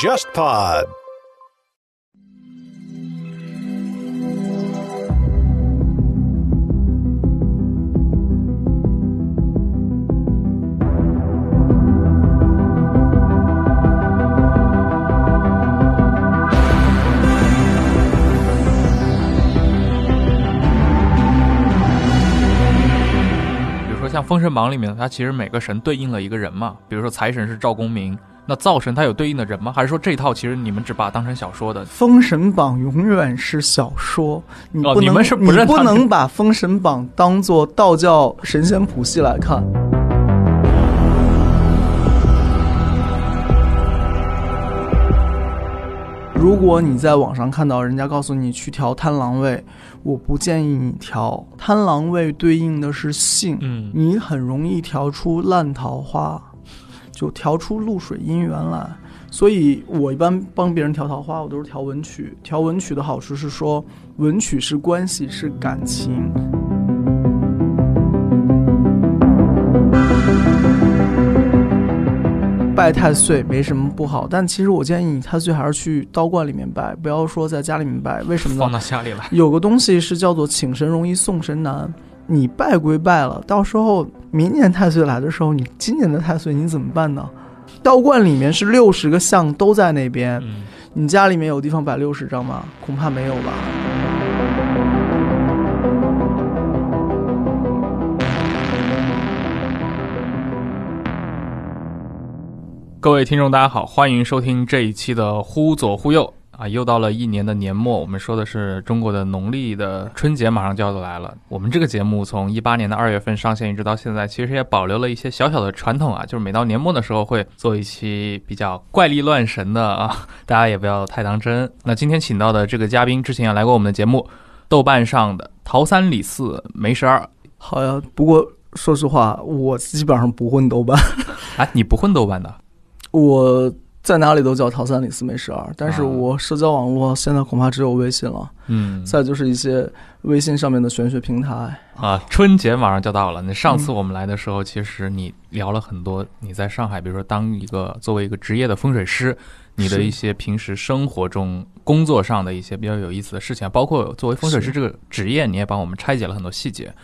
JustPod。封神榜》里面，它其实每个神对应了一个人嘛。比如说财神是赵公明，那灶神他有对应的人吗？还是说这一套其实你们只把它当成小说的？《封神榜》永远是小说，你不能、哦你们是不认你不能把《封神榜》当做道教神仙谱系来看。如果你在网上看到人家告诉你去调贪狼位，我不建议你调。贪狼位对应的是性，嗯你很容易调出烂桃花，就调出露水姻缘来。所以我一般帮别人调桃花，我都是调文曲。调文曲的好处是说，文曲是关系，是感情。拜太岁没什么不好，但其实我建议你太岁还是去道观里面拜，不要说在家里面拜。为什么呢放？到家里来。有个东西是叫做请神容易送神难。你拜归拜了，到时候明年太岁来的时候，你今年的太岁你怎么办呢？道观里面是六十个像都在那边，嗯，你家里面有地方摆六十张吗？恐怕没有吧。各位听众，大家好，欢迎收听这一期的忽左忽右啊！又到了一年的年末，我们说的是中国的农历的春节马上就要来了。我们这个节目从一八年的二月份上线，一直到现在，其实也保留了一些小小的传统啊，就是每到年末的时候会做一期比较怪力乱神的啊，大家也不要太当真。那今天请到的这个嘉宾之前也来过我们的节目，豆瓣上的桃三李四梅十二好呀，不过说实话，我基本上不混豆瓣，哎，你不混豆瓣的？我在哪里都叫桃三李四没十二，但是啊我社交网络现在恐怕只有微信了，嗯，再就是一些微信上面的玄学平台。啊，春节马上就到了。那上次嗯我们来的时候，其实你聊了很多你在上海，比如说当一个作为一个职业的风水师，你的一些平时生活中、工作上的一些比较有意思的事情，包括作为风水师这个职业，你也帮我们拆解了很多细节。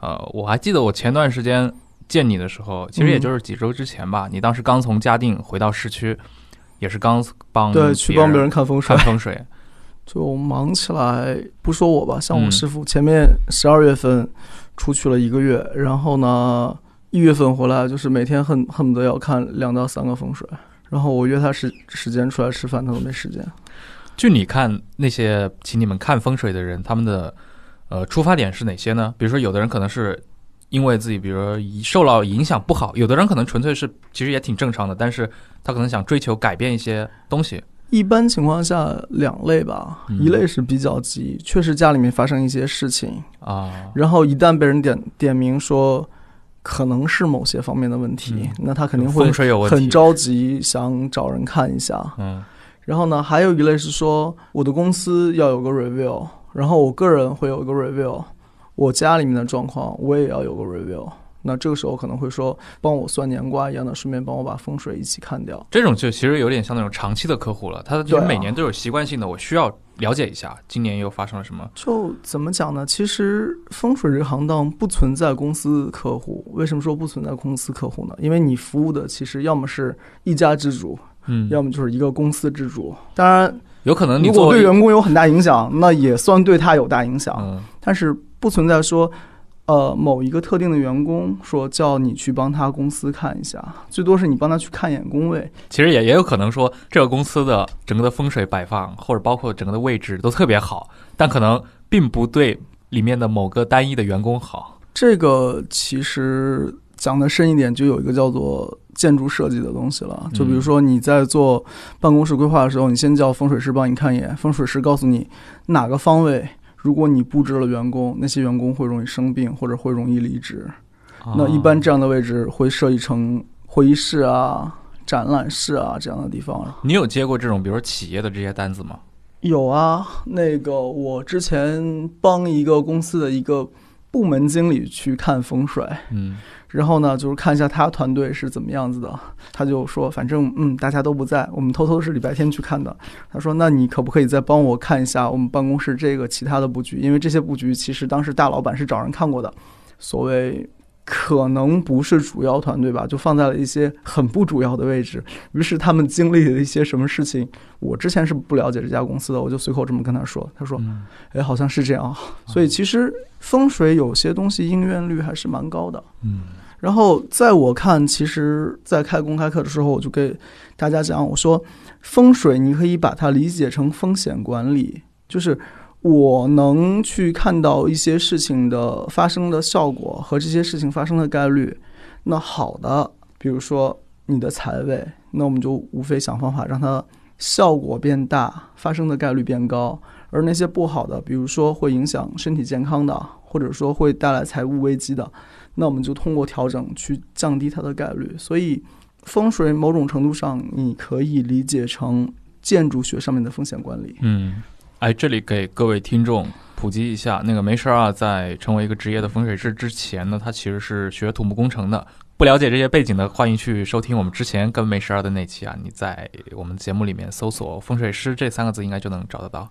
呃，我还记得我前段时间见你的时候，其实也嗯就是几周之前吧，你当时刚从嘉定回到市区，也是刚帮对，去帮别人看风水看，风水。就忙起来。不说我吧，像我嗯师傅，前面十二月份出去了一个月，然后呢，一月份回来，就是每天恨恨不得要看两到三个风水。然后我约他时时间出来吃饭，他都没时间。就你看那些请你们看风水的人，他们的呃出发点是哪些呢？比如说，有的人可能是因为自己，比如说受到影响不好；有的人可能纯粹是其实也挺正常的，但是他可能想追求改变一些东西。一般情况下，两类吧，嗯。一类是比较急，确实家里面发生一些事情，啊，然后一旦被人点点名说可能是某些方面的问题，嗯。那他肯定会很着急，想找人看一下。嗯。然后呢，还有一类是说我的公司要有个 review，然后我个人会有一个 review，我家里面的状况我也要有个 review。那这个时候可能会说帮我算年卦一样的，顺便帮我把风水一起看掉。这种就其实有点像那种长期的客户了，他就每年都有习惯性的，我需要了解一下今年又发生了什么。就怎么讲呢？其实风水这个行当不存在公司客户。为什么说不存在公司客户呢？因为你服务的其实要么是一家之主，嗯，要么就是一个公司之主。当然，有可能你如果对员工有很大影响，那也算对他有大影响。嗯但是不存在说，呃，某一个特定的员工说叫你去帮他公司看一下，最多是你帮他去看一眼工位。其实也也有可能说，这个公司的整个的风水摆放，或者包括整个的位置都特别好，但可能并不对里面的某个单一的员工好。这个其实讲的深一点，就有一个叫做建筑设计的东西了。就比如说你在做办公室规划的时候，你先叫风水师帮你看一眼，风水师告诉你哪个方位。如果你布置了员工，那些员工会容易生病，或者会容易离职。那一般这样的位置会设计成会议室啊、展览室啊这样的地方。你有接过这种，比如说企业的这些单子吗？有啊，那个我之前帮一个公司的一个部门经理去看风水，嗯然后呢，就是看一下他团队是怎么样子的。他就说，反正嗯，大家都不在，我们偷偷是礼拜天去看的。他说，那你可不可以再帮我看一下我们办公室这个其他的布局？因为这些布局其实当时大老板是找人看过的。所谓可能不是主要团队吧，就放在了一些很不主要的位置。于是他们经历了一些什么事情，我之前是不了解这家公司的，我就随口这么跟他说。他说，哎，好像是这样。所以其实风水有些东西应验率还是蛮高的。嗯。然后在我看，其实，在开公开课的时候，我就给大家讲，我说风水你可以把它理解成风险管理，就是我能去看到一些事情的发生的效果和这些事情发生的概率。那好的，比如说你的财位，那我们就无非想方法让它效果变大，发生的概率变高。而那些不好的，比如说会影响身体健康的，或者说会带来财务危机的。那我们就通过调整去降低它的概率，所以风水某种程度上你可以理解成建筑学上面的风险管理。嗯，哎，这里给各位听众普及一下，那个没事啊，在成为一个职业的风水师之前呢，他其实是学土木工程的。不了解这些背景的，欢迎去收听我们之前跟没事儿的那期啊。你在我们节目里面搜索“风水师”这三个字，应该就能找得到。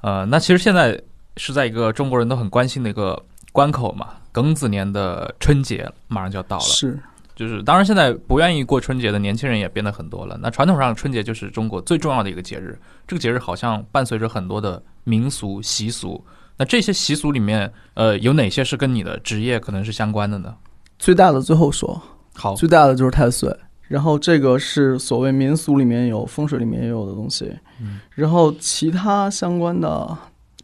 呃，那其实现在是在一个中国人都很关心的一个关口嘛。庚子年的春节马上就要到了，是，就是当然现在不愿意过春节的年轻人也变得很多了。那传统上春节就是中国最重要的一个节日，这个节日好像伴随着很多的民俗习俗。那这些习俗里面，呃，有哪些是跟你的职业可能是相关的呢？最大的最后说，好，最大的就是太岁，然后这个是所谓民俗里面有，风水里面也有的东西。嗯，然后其他相关的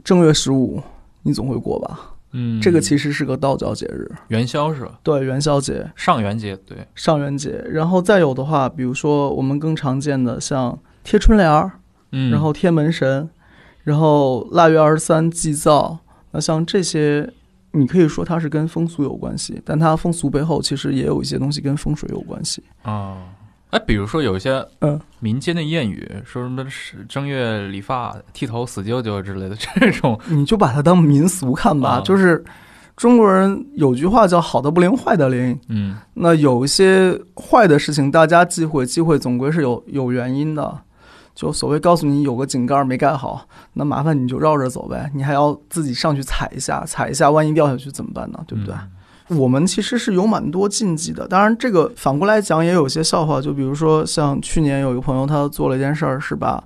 正月十五，你总会过吧？嗯，这个其实是个道教节日，元宵是吧？对，元宵节、上元节，对，上元节。然后再有的话，比如说我们更常见的像贴春联儿，嗯，然后贴门神，然后腊月二十三祭灶。那像这些，你可以说它是跟风俗有关系，但它风俗背后其实也有一些东西跟风水有关系啊。哎，比如说有一些嗯民间的谚语，说什么是正月理发剃头死舅舅之类的 这种，你就把它当民俗看吧。就是中国人有句话叫“好的不灵，坏的灵”。嗯，那有一些坏的事情，大家忌讳，忌讳总归是有有原因的。就所谓告诉你有个井盖没盖好，那麻烦你就绕着走呗，你还要自己上去踩一下，踩一下，万一掉下去怎么办呢？对不对？我们其实是有蛮多禁忌的，当然这个反过来讲也有些笑话。就比如说，像去年有一个朋友，他做了一件事儿，是把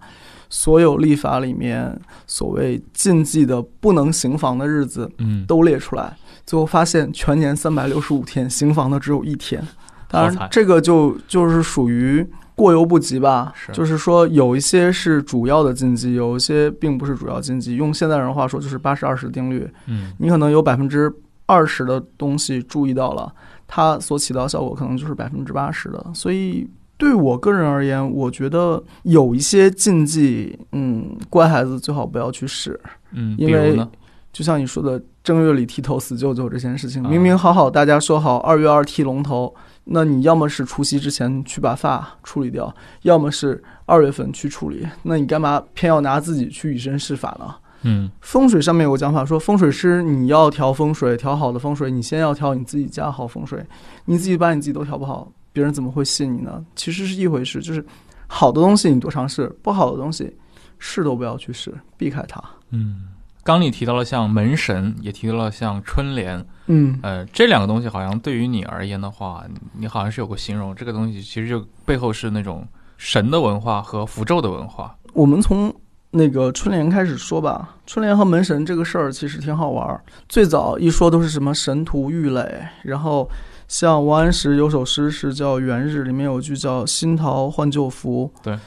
所有历法里面所谓禁忌的不能行房的日子，嗯，都列出来，最后发现全年三百六十五天行房的只有一天。当然，这个就就是属于过犹不及吧。就是说，有一些是主要的禁忌，有一些并不是主要禁忌。用现代人话说，就是八十二十定律。嗯，你可能有百分之。二十的东西注意到了，它所起到效果可能就是百分之八十的。所以对我个人而言，我觉得有一些禁忌，嗯，乖孩子最好不要去试。嗯，因为就像你说的，正月里剃头死舅舅这件事情，明明好好大家说好二月二剃龙头，那你要么是除夕之前去把发处理掉，要么是二月份去处理，那你干嘛偏要拿自己去以身试法呢？嗯，风水上面有个讲法，说风水师你要调风水，调好的风水，你先要调你自己家好风水。你自己把你自己都调不好，别人怎么会信你呢？其实是一回事，就是好的东西你多尝试，不好的东西试都不要去试，避开它。嗯，刚你提到了像门神，也提到了像春联，嗯，呃，这两个东西好像对于你而言的话，你好像是有个形容，这个东西其实就背后是那种神的文化和符咒的文化。我们从。那个春联开始说吧，春联和门神这个事儿其实挺好玩儿。最早一说都是什么神荼郁垒，然后像王安石有首诗是叫《元日》，里面有句叫“新桃换旧符”，对，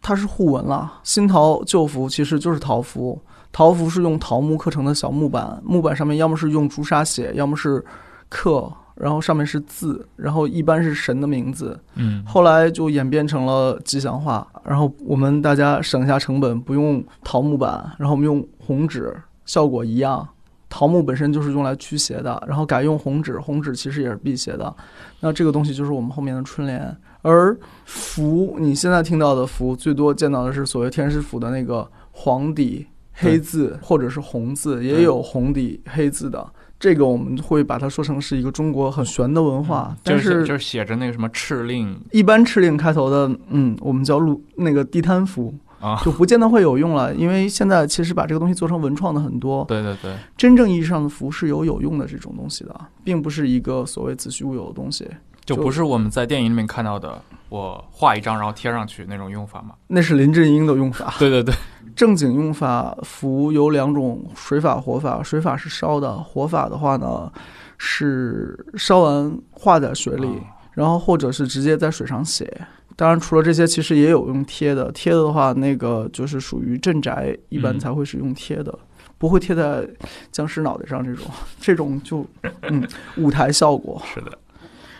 它是互文了。新桃旧符其实就是桃符，桃符是用桃木刻成的小木板，木板上面要么是用朱砂写，要么是刻。然后上面是字，然后一般是神的名字，嗯，后来就演变成了吉祥话。然后我们大家省下成本，不用桃木板，然后我们用红纸，效果一样。桃木本身就是用来驱邪的，然后改用红纸，红纸其实也是辟邪的。那这个东西就是我们后面的春联。而符，你现在听到的符，最多见到的是所谓天师府的那个黄底黑字或者是红字，也有红底黑字的。这个我们会把它说成是一个中国很玄的文化，但就是就是写着那个什么敕令一般敕令开头的，嗯，我们叫路那个地摊符啊，就不见得会有用了，因为现在其实把这个东西做成文创的很多。对对对，真正意义上的符是有有用的这种东西的，并不是一个所谓子虚乌有的东西。就不是我们在电影里面看到的，我画一张然后贴上去那种用法嘛？那是林正英的用法。对对对，正经用法符有两种：水法、火法。水法是烧的，火法的话呢是烧完化在水里，然后或者是直接在水上写。当然，除了这些，其实也有用贴的。贴的话，那个就是属于镇宅，一般才会是用贴的，不会贴在僵尸脑袋上这种。这种就嗯，舞台效果是的。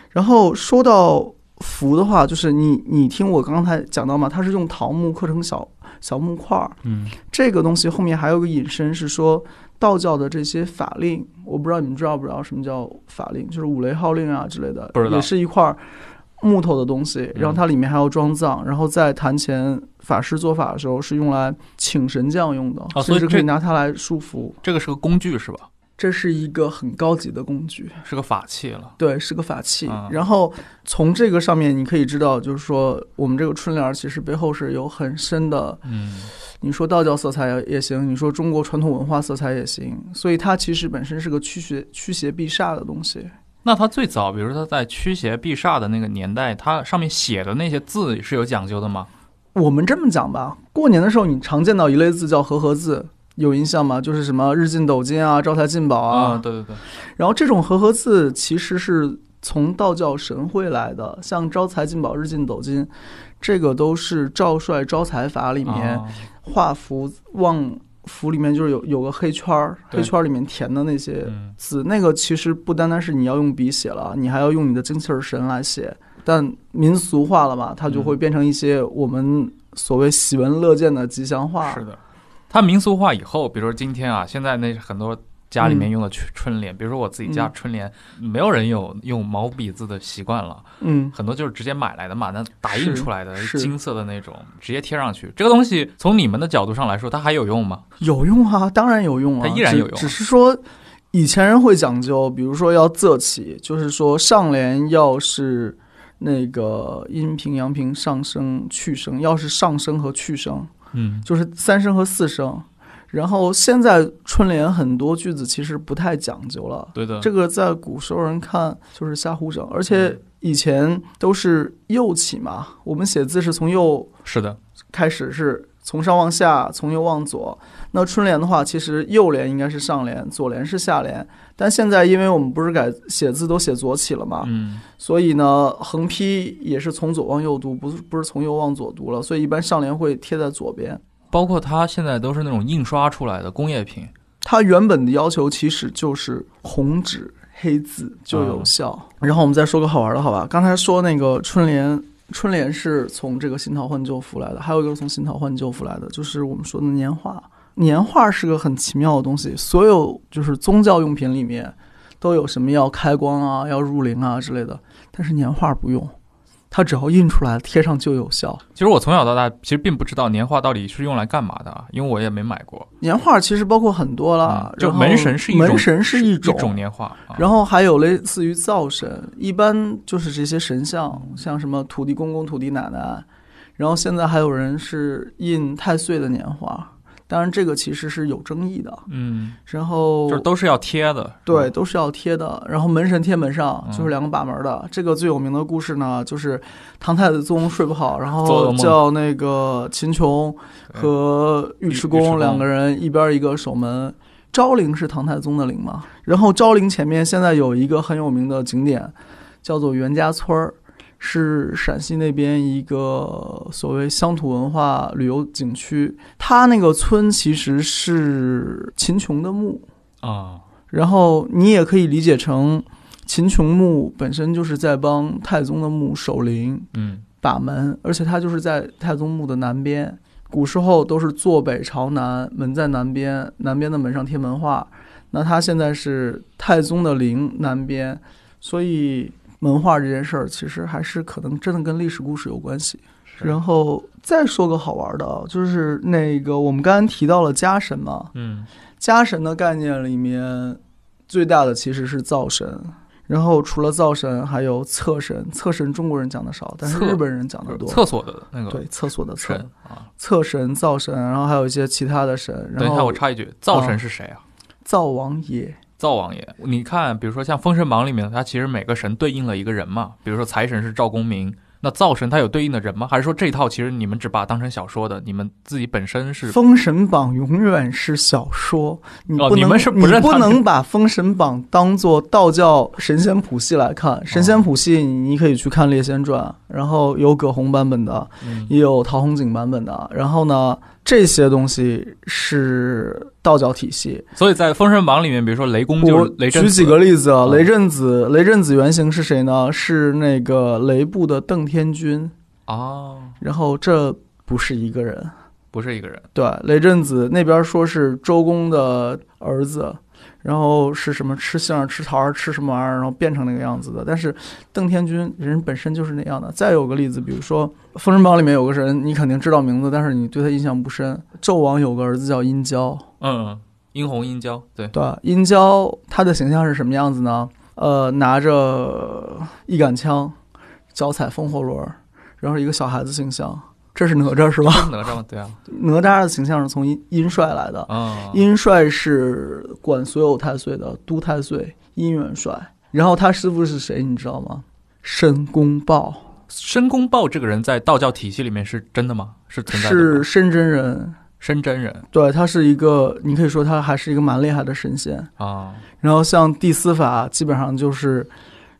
然后说到符的话，就是你你听我刚才讲到嘛，它是用桃木刻成小小木块儿。嗯，这个东西后面还有个引申是说，道教的这些法令，我不知道你们知道不知道什么叫法令，就是五雷号令啊之类的，不知道也是一块木头的东西，然后它里面还要装藏，然后在坛前法师做法的时候是用来请神将用的，甚至可以拿它来束缚。这个是个工具是吧？这是一个很高级的工具，是个法器了。对，是个法器。然后从这个上面你可以知道，就是说我们这个春联其实背后是有很深的，嗯，你说道教色彩也行，你说中国传统文化色彩也行。所以它其实本身是个驱邪驱邪避煞的东西。那它最早，比如说它在驱邪避煞的那个年代，它上面写的那些字是有讲究的吗？我们这么讲吧，过年的时候你常见到一类字叫和合字。有印象吗？就是什么日进斗金啊，招财进宝啊，对对对。然后这种和合字其实是从道教神会来的，像招财进宝、日进斗金，这个都是赵帅招财法里面画符望符里面就是有有个黑圈儿，黑圈儿里面填的那些字，那个其实不单单是你要用笔写了，你还要用你的精气神来写。但民俗化了嘛，它就会变成一些我们所谓喜闻乐见的吉祥话。是的。它民俗化以后，比如说今天啊，现在那很多家里面用的春春联，比如说我自己家春联，没有人有用毛笔字的习惯了，嗯，很多就是直接买来的嘛，那打印出来的金色的那种，直接贴上去。这个东西从你们的角度上来说，它还有用吗？有用啊，当然有用啊，它依然有用。只是说以前人会讲究，比如说要仄起，就是说上联要是那个阴平阳平上升去声，要是上升和去声。嗯，就是三声和四声，然后现在春联很多句子其实不太讲究了。对的，这个在古时候人看就是瞎胡整，而且以前都是右起嘛，我们写字是从右是的。开始，是从上往下，从右往左。那春联的话，其实右联应该是上联，左联是下联。但现在因为我们不是改写字都写左起了嘛，嗯，所以呢，横批也是从左往右读，不是不是从右往左读了。所以一般上联会贴在左边。包括它现在都是那种印刷出来的工业品，它原本的要求其实就是红纸黑字就有效。然后我们再说个好玩的，好吧？刚才说那个春联，春联是从这个新桃换旧符来的，还有一个从新桃换旧符来的，就是我们说的年画。年画是个很奇妙的东西，所有就是宗教用品里面都有什么要开光啊、要入灵啊之类的，但是年画不用，它只要印出来贴上就有效。其实我从小到大其实并不知道年画到底是用来干嘛的，因为我也没买过。年画其实包括很多了，就门神是一种门神是一种年画，然后还有类似于灶神，一般就是这些神像，像什么土地公公、土地奶奶，然后现在还有人是印太岁的年画。当然，这个其实是有争议的。嗯，然后就是都是要贴的，对，都是要贴的。然后门神贴门上，就是两个把门的。这个最有名的故事呢，就是唐太宗睡不好，然后叫那个秦琼和尉迟恭两个人一边一个守门。昭陵是唐太宗的陵嘛？然后昭陵前面现在有一个很有名的景点，叫做袁家村儿。是陕西那边一个所谓乡土文化旅游景区，它那个村其实是秦琼的墓啊，然后你也可以理解成秦琼墓本身就是在帮太宗的墓守灵，嗯，把门，而且它就是在太宗墓的南边，古时候都是坐北朝南，门在南边，南边的门上贴门画，那它现在是太宗的陵南边，所以。文化这件事儿，其实还是可能真的跟历史故事有关系。然后再说个好玩的，就是那个我们刚刚提到了家神嘛，嗯，家神的概念里面，最大的其实是灶神，然后除了灶神，还有厕神。厕神中国人讲的少，但是日本人讲的多。厕所的那个对，厕所的厕神，啊。厕神、灶神，然后还有一些其他的神。等一下，我插一句，灶神是谁啊？灶王爷，灶王爷，你看，比如说像《封神榜》里面，它其实每个神对应了一个人嘛。比如说财神是赵公明，那灶神他有对应的人吗？还是说这一套其实你们只把它当成小说的？你们自己本身是《封神榜》永远是小说，你不能，是你不能把《封神榜》当做道教神仙谱系来看。神仙谱系，你可以去看《列仙传》，然后有葛洪版本的，嗯也有陶弘景版本的。然后呢，这些东西是道教体系。所以在《封神榜》里面，比如说雷公就是雷震子举几个例子啊，嗯雷震子，雷震子原型是谁呢？是那个雷部的邓天君。哦，然后这不是一个人，不是一个人，对，雷震子那边说是周公的儿子，然后是什么吃杏儿、吃桃儿、吃什么玩意儿，然后变成那个样子的。但是邓天君人本身就是那样的。再有个例子，比如说《封神榜》里面有个人，你肯定知道名字，但是你对他印象不深。纣王有个儿子叫殷郊，嗯，殷红殷郊，对，对，殷郊他的形象是什么样子呢？呃，拿着一杆枪，脚踩风火轮，然后一个小孩子形象。这是哪吒是吧？哪吒嘛，对啊，哪吒的形象是从殷殷帅来的，啊，殷帅是管所有太岁的都太岁殷元帅，然后他师傅是谁，你知道吗？申公豹申公豹这个人在道教体系里面是真的吗？是存在的吗？是申真人，申真人对他是一个，你可以说他还是一个蛮厉害的神仙。啊，然后像地司法，基本上就是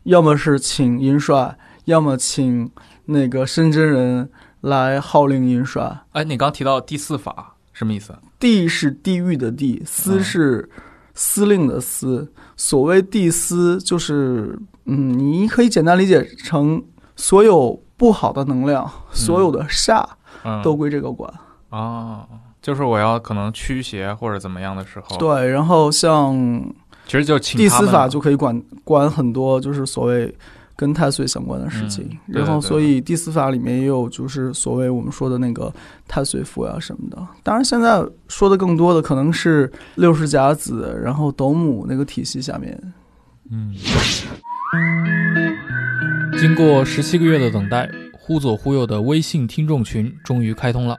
要么是请殷帅，要么请那个申真人来号令殷帅。哎，你刚提到第四法什么意思？地是地狱的地，司嗯是司令的司。所谓地司，就是嗯，你可以简单理解成所有不好的能量，所有的煞嗯，都归这个管。啊，就是我要可能驱邪或者怎么样的时候，，对，然后像其实就请地司法就可以管管很多，就是所谓跟太岁相关的事情。嗯然后，所以第四法里面也有就是所谓我们说的那个太岁符呀什么的。当然，现在说的更多的可能是六十甲子，然后斗母那个体系下面。嗯。经过十七个月的等待，忽左忽右的微信听众群终于开通了。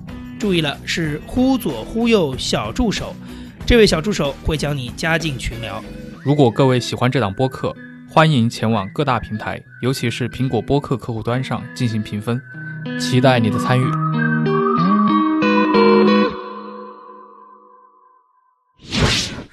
注意了，是忽左忽右小助手，这位小助手会将你加进群聊。如果各位喜欢这档播客，欢迎前往各大平台，尤其是苹果播客客户端上进行评分，期待你的参与。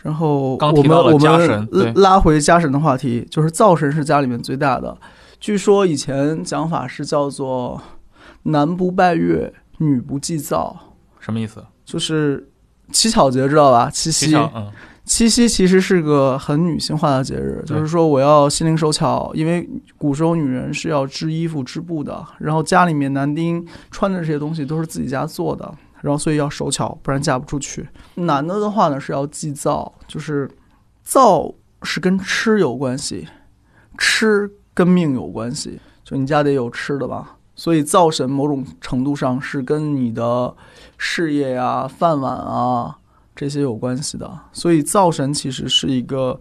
然后刚提到了我们我家神对们拉回家神的话题，就是灶神是家里面最大的。据说以前讲法是叫做“男不拜月，女不祭灶什么意思？”，就是七巧节知道吧？七夕，七巧，嗯七夕其实是个很女性化的节日，就是说我要心灵手巧，因为古时候女人是要织衣服、织布的，然后家里面男丁穿的这些东西都是自己家做的，然后所以要手巧，不然嫁不出去。男的的话呢是要祭灶，就是灶是跟吃有关系，吃跟命有关系，就你家得有吃的吧。所以灶神某种程度上是跟你的事业呀、饭碗啊这些有关系的。所以灶神其实是一个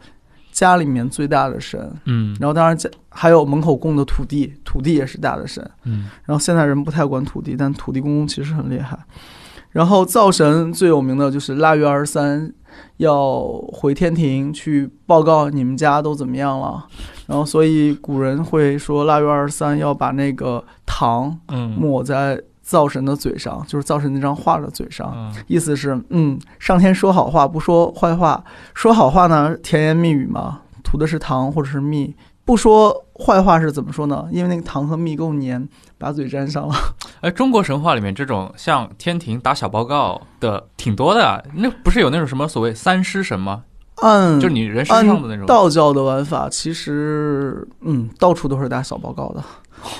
家里面最大的神。嗯然后当然家还有门口供的土地，土地也是大的神。嗯然后现在人不太管土地，但土地公公其实很厉害。然后灶神最有名的就是腊月二十三要回天庭去报告你们家都怎么样了。然后所以古人会说腊月二十三要把那个糖嗯抹在灶神的嘴上，就是灶神那张画的嘴上。嗯意思是，嗯，上天说好话不说坏话，说好话呢甜言蜜语嘛，涂的是糖或者是蜜，不说坏话是怎么说呢？因为那个糖和蜜够粘，把嘴粘上了。哎，中国神话里面这种像天庭打小报告的挺多的啊。那不是有那种什么所谓三尸神吗？按就是你人身上的那种道教的玩法，其实嗯，到处都是打小报告的。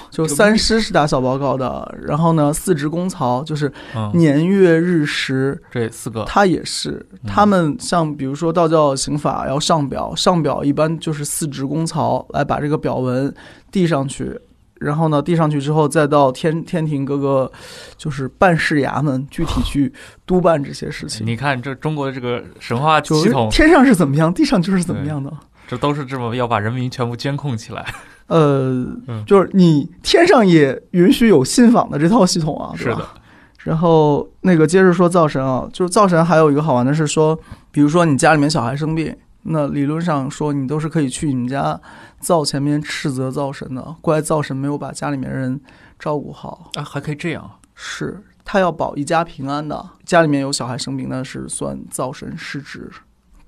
就三师是打小报告的，然后呢，四职公曹就是嗯，年月日时，这四个他也是。嗯他们像比如说道教刑法要上表，上表一般就是四职公曹来把这个表文递上去，然后呢递上去之后，再到天天庭各个就是办事衙门具体去督办这些事情。你看这中国的这个神话就是系统，天上是怎么样，地上就是怎么样的。这都是这么要把人民全部监控起来。呃，嗯就是你天上也允许有信访的这套系统啊，是的，然后那个接着说灶神啊，就是灶神还有一个好玩的是说，比如说你家里面小孩生病，那理论上说你都是可以去你们家灶前面斥责灶神的，怪灶神没有把家里面人照顾好，啊，还可以这样。是他要保一家平安的。家里面有小孩生病，那是算灶神失职。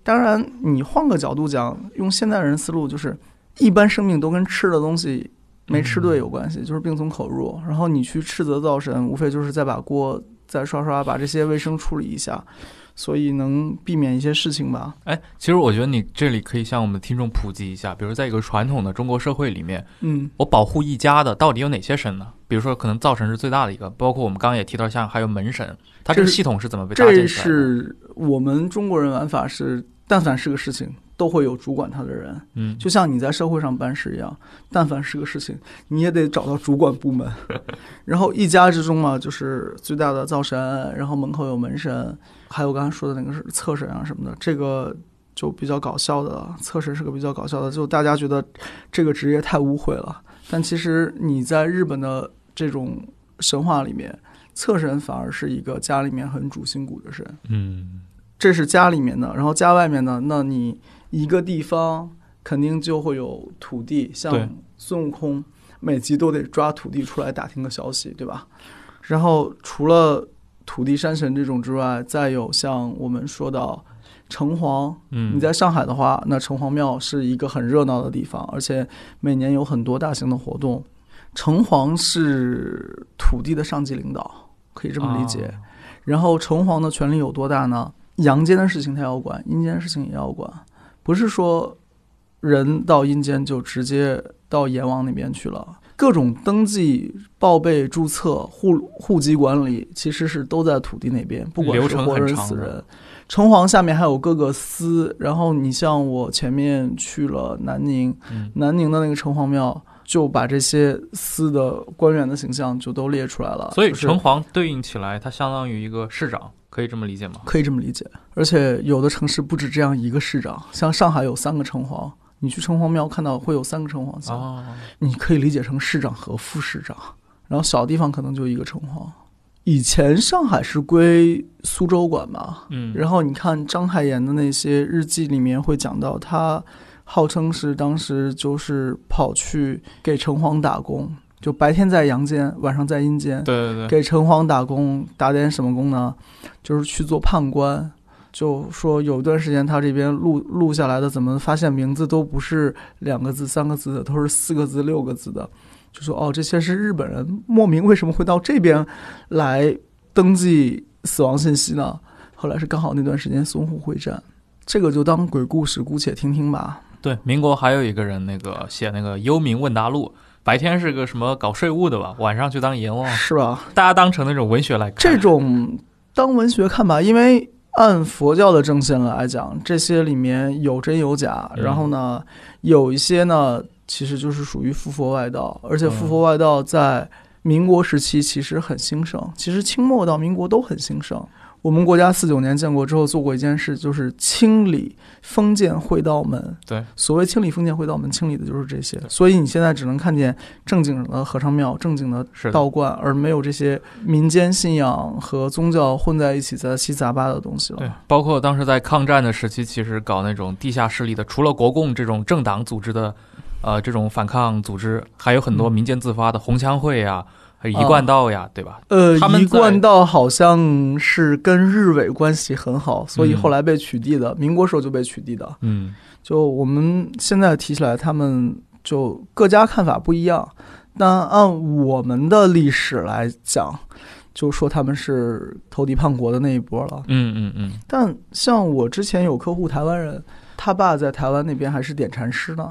当然，你换个角度讲，用现代人思路，就是一般生病都跟吃的东西没吃对有关系，就是病从口入。然后你去斥责灶神，无非就是再把锅再刷刷，把这些卫生处理一下，所以能避免一些事情吧。哎，其实我觉得你这里可以向我们的听众普及一下，比如在一个传统的中国社会里面，嗯，我保护一家的到底有哪些神呢？比如说，可能灶神是最大的一个，包括我们刚刚也提到，像还有门神，它这个系统是怎么被搭建这起来的？是我们中国人玩法是，但凡是个事情，都会有主管他的人。嗯，就像你在社会上办事一样，但凡是个事情，你也得找到主管部门。然后一家之中嘛，就是最大的灶神，然后门口有门神，还有刚才说的那个是侧神啊什么的，这个就比较搞笑的。侧神是个比较搞笑的，就大家觉得这个职业太污秽了，但其实你在日本的这种神话里面，侧神反而是一个家里面很主心骨的神。嗯，这是家里面的，然后家外面的，那你一个地方肯定就会有土地，像孙悟空每集都得抓土地出来打听个消息，对吧？然后除了土地山神这种之外，再有像我们说到城隍，嗯，你在上海的话，那城隍庙是一个很热闹的地方，而且每年有很多大型的活动。城隍是土地的上级领导，可以这么理解。啊然后城隍的权力有多大呢？阳间的事情他要管，阴间的事情也要管，不是说人到阴间就直接到阎王那边去了。各种登记、报备、注册、户户籍管理，其实是都在土地那边，不管是活人死人。城隍下面还有各个司，然后你像我前面去了南宁，嗯南宁的那个城隍庙，就把这些司的官员的形象就都列出来了。所以城隍对应起来，它相当于一个市长，可以这么理解吗？可以这么理解。而且有的城市不止这样一个市长，像上海有三个城隍，你去城隍庙看到会有三个城隍像，哦，你可以理解成市长和副市长。然后小地方可能就一个城隍。以前上海是归苏州管嘛，嗯，然后你看章太炎的那些日记里面会讲到，他号称是当时就是跑去给城隍打工，就白天在阳间，晚上在阴间，对对对，给城隍打工，打点什么工呢？就是去做判官。就说有段时间他这边录录下来的，怎么发现名字都不是两个字、三个字的，都是四个字、六个字的？就说哦，这些是日本人，莫名为什么会到这边来登记死亡信息呢？后来是刚好那段时间淞沪会战，这个就当鬼故事，姑且听听吧。对，民国还有一个人，那个写那个《幽冥问答录》，白天是个什么搞税务的吧，晚上去当阎王，是吧？大家当成那种文学来看。这种当文学看吧，因为按佛教的正线来讲，这些里面有真有假，嗯然后呢，有一些呢其实就是属于附佛外道，而且附佛外道在民国时期其实很兴盛，其实清末到民国都很兴盛。我们国家四九年建国之后做过一件事，就是清理封建会道门。对，所谓清理封建会道门，清理的就是这些。所以你现在只能看见正经的和尚庙、正经的，道观，而没有这些民间信仰和宗教混在一起杂七杂八的东西了。对，包括当时在抗战的时期，其实搞那种地下势力的，除了国共这种政党组织的，呃，这种反抗组织，还有很多嗯民间自发的红枪会呀，还有一贯道呀，对吧？呃他，们一贯道好像是跟日伪关系很好，所以后来被取缔的。民国时候就被取缔的。嗯，就我们现在提起来，他们就各家看法不一样。但按我们的历史来讲，就说他们是投敌叛国的那一波了。嗯嗯嗯，但像我之前有客户台湾人，他爸在台湾那边还是点禅师呢，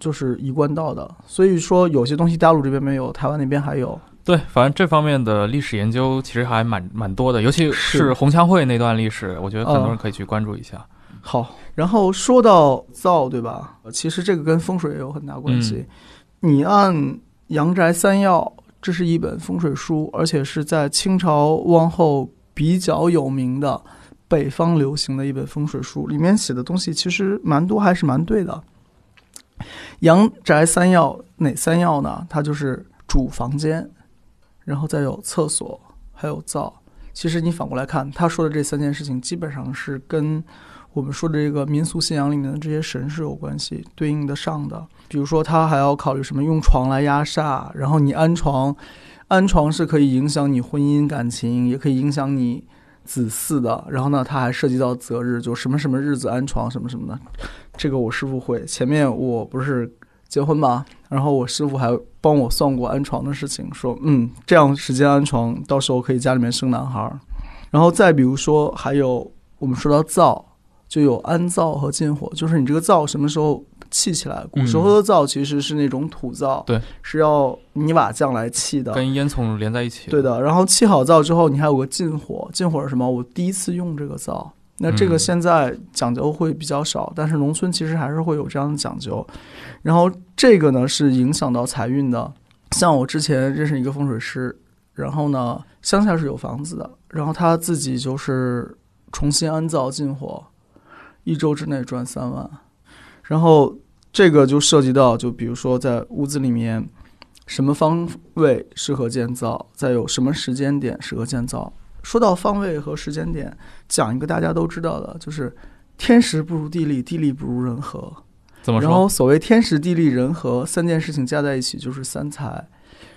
就是一贯道的。所以说有些东西大陆这边没有，台湾那边还有。对，反正这方面的历史研究其实还蛮蛮多的，尤其是是红枪会那段历史，我觉得很多人可以去关注一下。好，然后说到灶，对吧？其实这个跟风水也有很大关系。你按《阳宅三要》，这是一本风水书，而且是在清朝往后比较有名的北方流行的一本风水书，里面写的东西其实蛮多，还是蛮对的。阳宅三要哪三要呢？它就是主房间，然后再有厕所，还有灶。其实你反过来看，他说的这三件事情，基本上是跟我们说的这个民俗信仰里面的这些神是有关系，对应得上的。比如说，他还要考虑什么用床来压煞，然后你安床，安床是可以影响你婚姻感情，也可以影响你子嗣的。然后呢，他还涉及到择日，就什么什么日子安床，什么什么的。这个我师傅会。前面我不是结婚吧，然后我师傅还帮我算过安床的事情，说嗯，这样时间安床，到时候可以家里面生男孩。然后再比如说，还有我们说到灶。就有安灶和进火，就是你这个灶什么时候砌起来？古时候的灶其实是那种土灶，对，是要泥瓦匠来砌的，跟烟囱连在一起。对的，然后砌好灶之后，你还有个进火，进火是什么？我第一次用这个灶，那这个现在讲究会比较少，但是农村其实还是会有这样的讲究。然后这个呢是影响到财运的，像我之前认识一个风水师，然后呢乡下是有房子的，然后他自己就是重新安灶进火。一周之内赚三万，然后这个就涉及到，就比如说在屋子里面，什么方位适合建造，再有什么时间点适合建造。说到方位和时间点，讲一个大家都知道的，就是天时不如地利，地利不如人和。怎么说？然后所谓天时地利人和三件事情加在一起就是三才。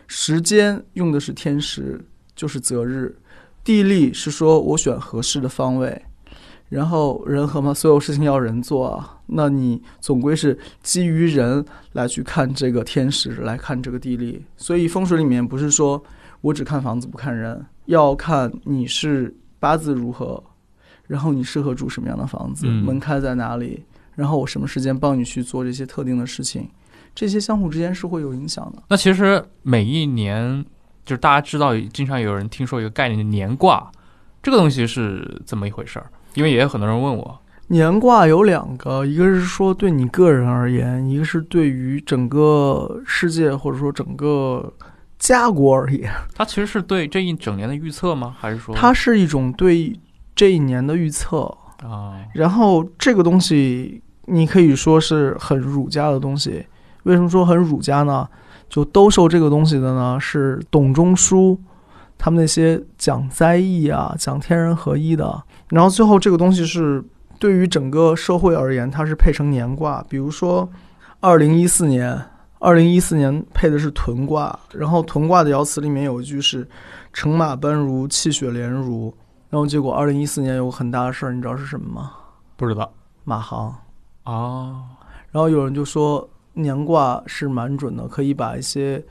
时间用的是天时，就是择日；地利是说我选合适的方位。然后人和嘛，所有事情要人做啊，那你总归是基于人来去看这个天时，来看这个地利。所以风水里面不是说我只看房子不看人，要看你是八字如何，然后你适合住什么样的房子，门开在哪里，然后我什么时间帮你去做这些特定的事情，这些相互之间是会有影响的。那其实每一年，就是大家知道，经常有人听说一个概念，年卦，这个东西是怎么一回事儿？因为也有很多人问我，年卦有两个，一个是说对你个人而言，一个是对于整个世界或者说整个家国而言。它其实是对这一整年的预测吗？还是说它是一种对这一年的预测啊？然后这个东西你可以说是很儒家的东西。为什么说很儒家呢？就兜售这个东西的呢是董仲舒，他们那些讲灾异啊、讲天人合一的。然后最后这个东西是对于整个社会而言，它是配成年卦。比如说，二零一四年，二零一四年配的是屯卦，然后屯卦的爻辞里面有一句是“乘马奔如，气血连如”。然后结果二零一四年有个很大的事儿，你知道是什么吗？不知道。马航。啊。然后有人就说年卦是蛮准的，可以把一些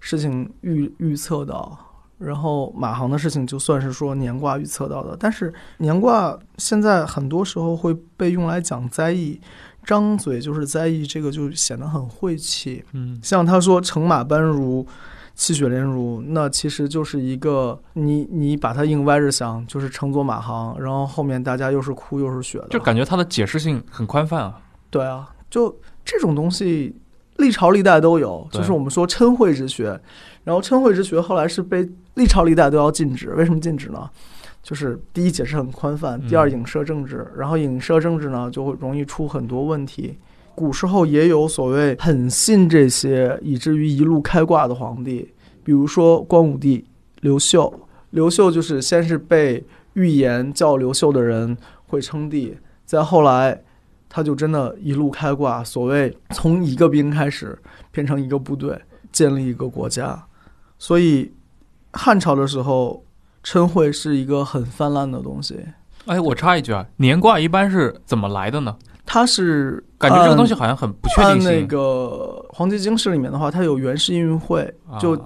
事情预预测到。然后马航的事情就算是说年卦预测到的，但是年卦现在很多时候会被用来讲灾异，张嘴就是在意，这个就显得很晦气。嗯，像他说乘马奔如，气血连如，那其实就是一个你你把它硬歪着想，就是乘坐马航，然后后面大家又是哭又是血的，就感觉它的解释性很宽泛啊。对啊，就这种东西。历朝历代都有，就是我们说称讳之学，然后称讳之学后来是被历朝历代都要禁止。为什么禁止呢？就是第一解释很宽泛，第二影射政治，然后影射政治呢就会容易出很多问题。古时候也有所谓很信这些，以至于一路开挂的皇帝，比如说光武帝刘秀。刘秀就是先是被预言叫刘秀的人会称帝，再后来。他就真的一路开挂，所谓从一个兵开始变成一个部队，建立一个国家。所以汉朝的时候，称会是一个很泛滥的东西。哎，我插一句啊，年卦一般是怎么来的呢？它是感觉这个东西好像很不确定性。那个《黄帝经史》里面的话，它有元氏应运会，就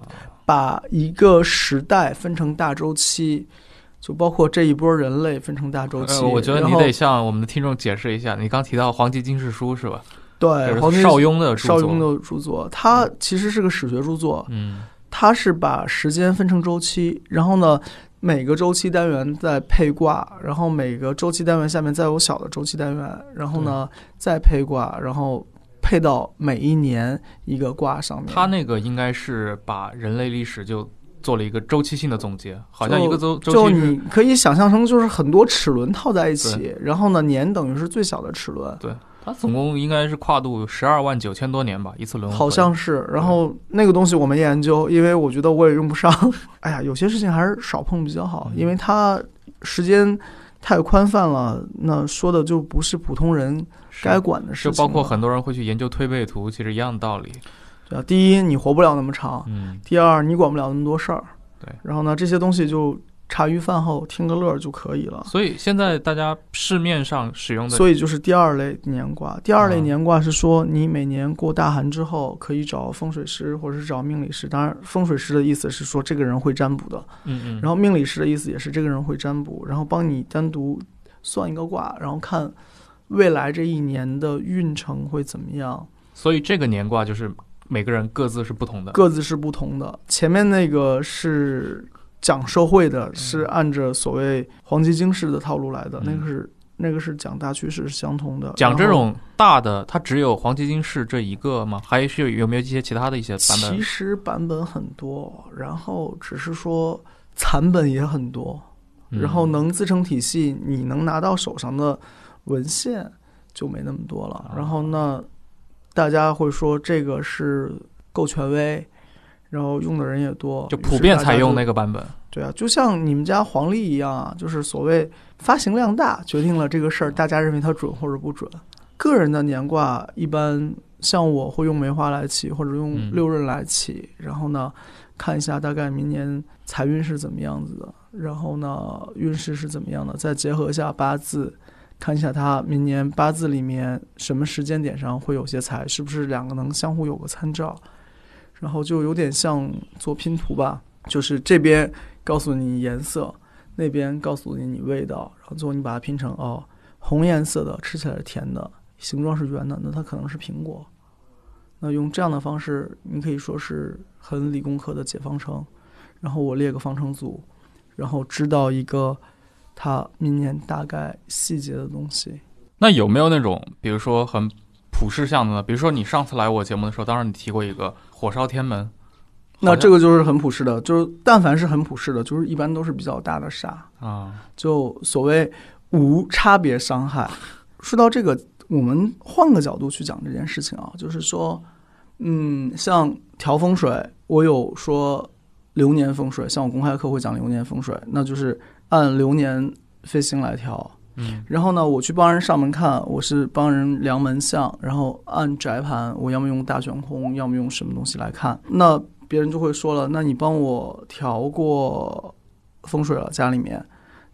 把一个时代分成大周期，就包括这一波人类分成大周期。呃，我觉得你得向我们的听众解释一下，你刚提到《黄帝经世书》是吧？对这黄金是邵雍的著作邵雍的著作，它其实是个史学著作，嗯它是把时间分成周期，然后呢，每个周期单元再配卦，然后每个周期单元下面再有小的周期单元，然后呢再配卦，然后配到每一年一个卦上面。它那个应该是把人类历史就做了一个周期性的总结，好像一个周周期就你可以想象成就是很多齿轮套在一起，然后呢年等于是最小的齿轮，它总共应该是跨度十二万九千多年吧，一次轮回。好像是。然后那个东西我没研究，因为我觉得我也用不上。哎呀，有些事情还是少碰比较好，嗯因为它时间太宽泛了，那说的就不是普通人该管的事就情就。包括很多人会去研究推背图，其实一样的道理。对啊，第一你活不了那么长，嗯，第二你管不了那么多事儿。对，然后呢，这些东西就茶余饭后听个乐儿就可以了。所以现在大家市面上使用的，所以就是第二类年卦。第二类啊年卦是说，你每年过大寒之后，可以找风水师或者是找命理师。当然，风水师的意思是说这个人会占卜的，嗯嗯，然后命理师的意思也是这个人会占卜，然后帮你单独算一个卦，然后看未来这一年的运程会怎么样，所以这个年卦就是每个人各自是不同的。各自是不同的。前面那个是讲社会的，是按着所谓黄极经式的套路来的，嗯那个是那个是讲大趋势是相同的。讲这种大的，它只有黄极经世这一个吗？还是有有没有一些其他的一些版本其？实版本很多，然后只是说残本也很多，嗯然后能自成体系，你能拿到手上的文献就没那么多了。啊然后那，大家会说这个是够权威，然后用的人也多，就普遍采用那个版本。对啊，就像你们家黄历一样啊，就是所谓发行量大，决定了这个事儿，大家认为它准或者不准。个人的年卦一般像我会用梅花来起，或者用嗯六壬来起，然后呢看一下大概明年财运是怎么样子的，然后呢运势是怎么样的，再结合一下八字，看一下他明年八字里面什么时间点上会有些财，是不是两个能相互有个参照，然后就有点像做拼图吧，就是这边告诉你颜色，那边告诉你你味道，然后最后你把它拼成哦，红颜色的吃起来是甜的，形状是圆的，那它可能是苹果。那用这样的方式，你可以说是很理工科的解方程，然后我列个方程组，然后知道一个它明年大概细节的东西。那有没有那种，比如说很普世向的呢？比如说你上次来我节目的时候，当时你提过一个火烧天门，那这个就是很普世的，就是但凡是很普世的，就是一般都是比较大的杀。啊，就所谓无差别伤害。说到这个，我们换个角度去讲这件事情啊，就是说，嗯，像调风水，我有说流年风水，像我公开课会讲流年风水，那就是按流年飞星来调。嗯然后呢，我去帮人上门看，我是帮人量门相，然后按宅盘，我要么用大悬空，要么用什么东西来看。那别人就会说了，那你帮我调过风水了家里面，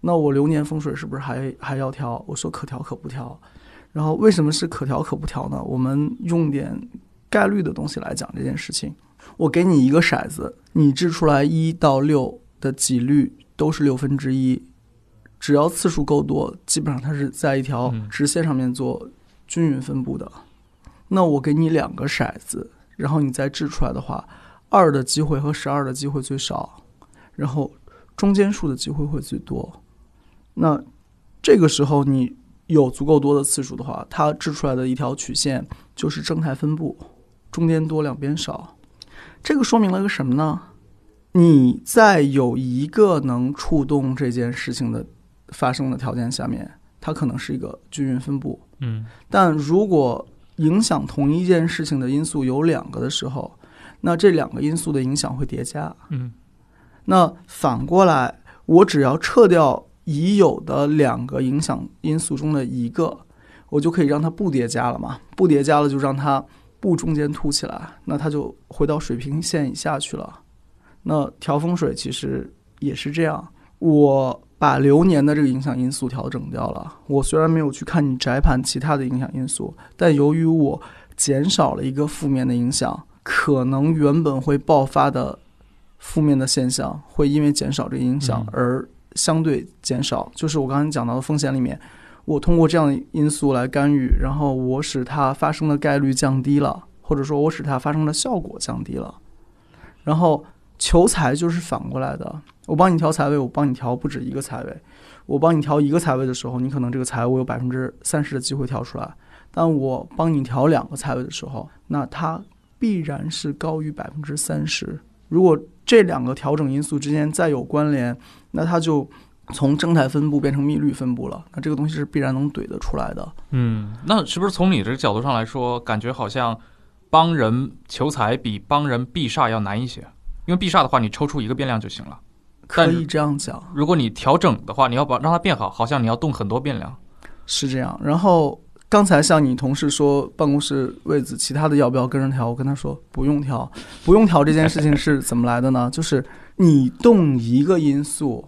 那我流年风水是不是还还要调？我说可调可不调。然后为什么是可调可不调呢？我们用点概率的东西来讲这件事情。我给你一个骰子，你掷出来一到六的几率都是六分之一，只要次数够多，基本上它是在一条嗯直线上面做均匀分布的。那我给你两个骰子，然后你再掷出来的话，二的机会和十二的机会最少，然后中间数的机会会最多。那这个时候你有足够多的次数的话，它掷出来的一条曲线就是正态分布，中间多两边少。这个说明了个什么呢？你在有一个能触动这件事情的发生的条件下面，它可能是一个均匀分布。嗯但如果影响同一件事情的因素有两个的时候，那这两个因素的影响会叠加。嗯那反过来，我只要撤掉已有的两个影响因素中的一个，我就可以让它不叠加了嘛？不叠加了，就让它不中间凸起来，那它就回到水平线以下去了。那调风水其实也是这样，我把流年的这个影响因素调整掉了。我虽然没有去看你宅盘其他的影响因素，但由于我减少了一个负面的影响，可能原本会爆发的负面的现象会因为减少这个影响嗯而相对减少。就是我刚才讲到的风险里面，我通过这样的因素来干预，然后我使它发生的概率降低了，或者说我使它发生的效果降低了。然后求财就是反过来的，我帮你调财位，我帮你调不止一个财位。我帮你调一个财位的时候，你可能这个财位有百分之三十的机会调出来。但我帮你调两个财位的时候，那它必然是高于百分之三十。如果这两个调整因素之间再有关联，那它就从正态分布变成密律分布了。那这个东西是必然能怼得出来的。嗯，那是不是从你这个角度上来说，感觉好像帮人求财比帮人避煞要难一些？因为避煞的话，你抽出一个变量就行了。可以这样讲，如果你调整的话，你要把让它变好，好像你要动很多变量。是这样。然后刚才像你同事说办公室位置，其他的要不要跟着调？我跟他说不用调，不用调这件事情是怎么来的呢？就是你动一个因素，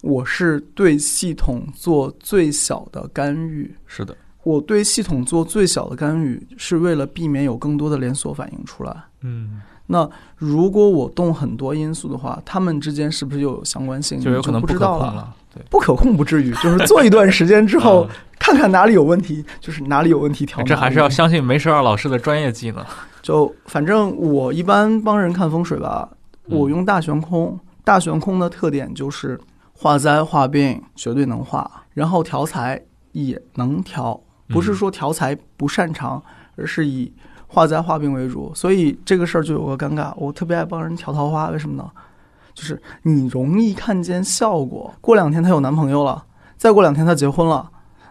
我是对系统做最小的干预。是的，我对系统做最小的干预，是为了避免有更多的连锁反应出来。嗯，那如果我动很多因素的话，它们之间是不是又有相关性？就有可能不知道了。不可控了。对，不可控不至于，就是做一段时间之后，嗯看看哪里有问题，就是哪里有问题调。这还是要相信梅十二老师的专业技能。就反正我一般帮人看风水吧，嗯我用大悬空。大悬空的特点就是化灾化病绝对能化，然后调财也能调，不是说调财不擅长，而是以化灾化病为主。所以这个事儿就有个尴尬，我特别爱帮人调桃花，为什么呢？就是你容易看见效果，过两天她有男朋友了，再过两天她结婚了，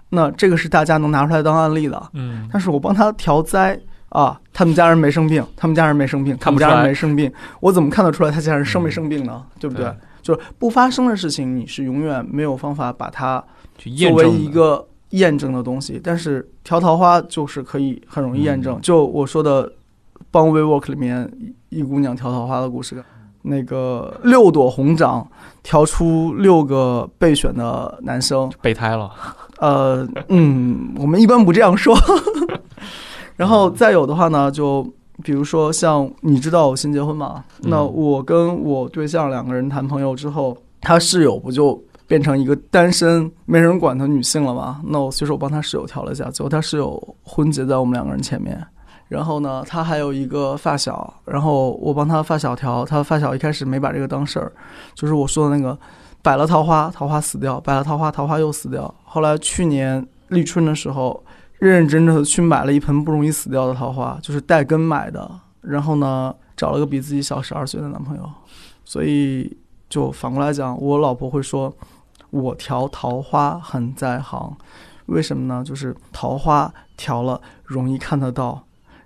那这个是大家能拿出来当案例的。嗯，但是我帮她调灾啊，他们家人没生病，他们家人没生病，他们家人没生病，我怎么看得出来他家人生没生病呢？对不对？对就是不发生的事情，你是永远没有方法把它作为一个验证的东西。但是调桃花就是可以很容易验证。嗯就我说的《帮 WeWork》里面一姑娘调桃花的故事，那个六朵红掌调出六个备选的男生，备胎了。呃，嗯，我们一般不这样说。然后再有的话呢，就比如说像你知道我新结婚嘛，嗯那我跟我对象两个人谈朋友之后，他室友不就变成一个单身没人管的女性了吗？那我随手帮他室友调了一下，最后他室友婚结在我们两个人前面。然后呢，他还有一个发小，然后我帮他发小调，他发小一开始没把这个当事儿，就是我说的那个摆了桃花，桃花死掉；摆了桃花，桃花又死掉。后来去年立春的时候，认认真真的去买了一盆不容易死掉的桃花，就是带根买的。然后呢，找了个比自己小十二岁的男朋友。所以就反过来讲，我老婆会说，我调桃花很在行。为什么呢？就是桃花调了容易看得到，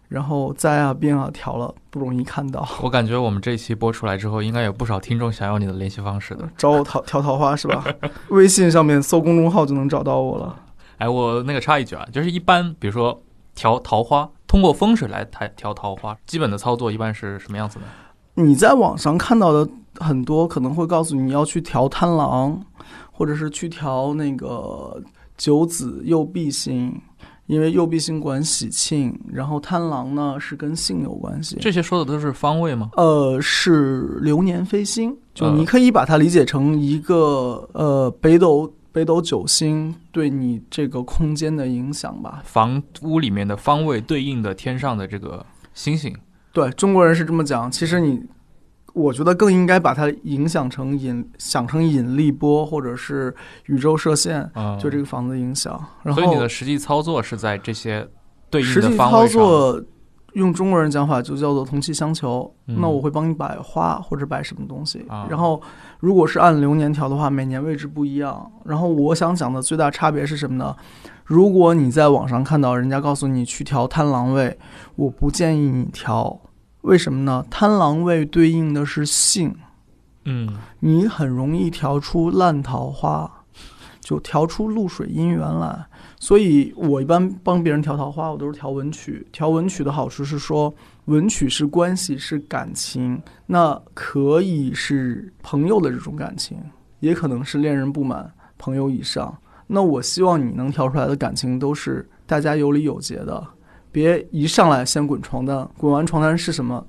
然后灾啊病啊调了不容易看到。我感觉我们这一期播出来之后，应该有不少听众想要你的联系方式的。找我桃调桃花是吧？微信上面搜公众号就能找到我了。哎，我那个插一句啊，就是一般比如说调桃花，通过风水来调调桃花，基本的操作一般是什么样子呢？你在网上看到的很多可能会告诉你要去调贪狼，或者是去调那个九子右弼星，因为右弼星管喜庆，然后贪狼呢是跟性有关系。这些说的都是方位吗？呃，是流年飞星，就呃你可以把它理解成一个呃北斗北斗九星对你这个空间的影响吧。房屋里面的方位对应的天上的这个星星。对中国人是这么讲，其实你，我觉得更应该把它影响成引想成引力波或者是宇宙射线，嗯，就这个房子的影响。然后所以你的实际操作是在这些对应实际操的方位上。作，用中国人讲法就叫做同气相求。嗯那我会帮你摆花或者摆什么东西，啊然后如果是按流年调的话，每年位置不一样。然后我想讲的最大差别是什么呢？如果你在网上看到人家告诉你去调贪狼位，我不建议你调。为什么呢？贪狼位对应的是性，嗯你很容易调出烂桃花，就调出露水姻缘来。所以我一般帮别人调桃花，我都是调文曲。调文曲的好处是说，文曲是关系，是感情，那可以是朋友的这种感情，也可能是恋人不满，朋友以上。那我希望你能调出来的感情都是大家有礼有节的，别一上来先滚床单，滚完床单是什么？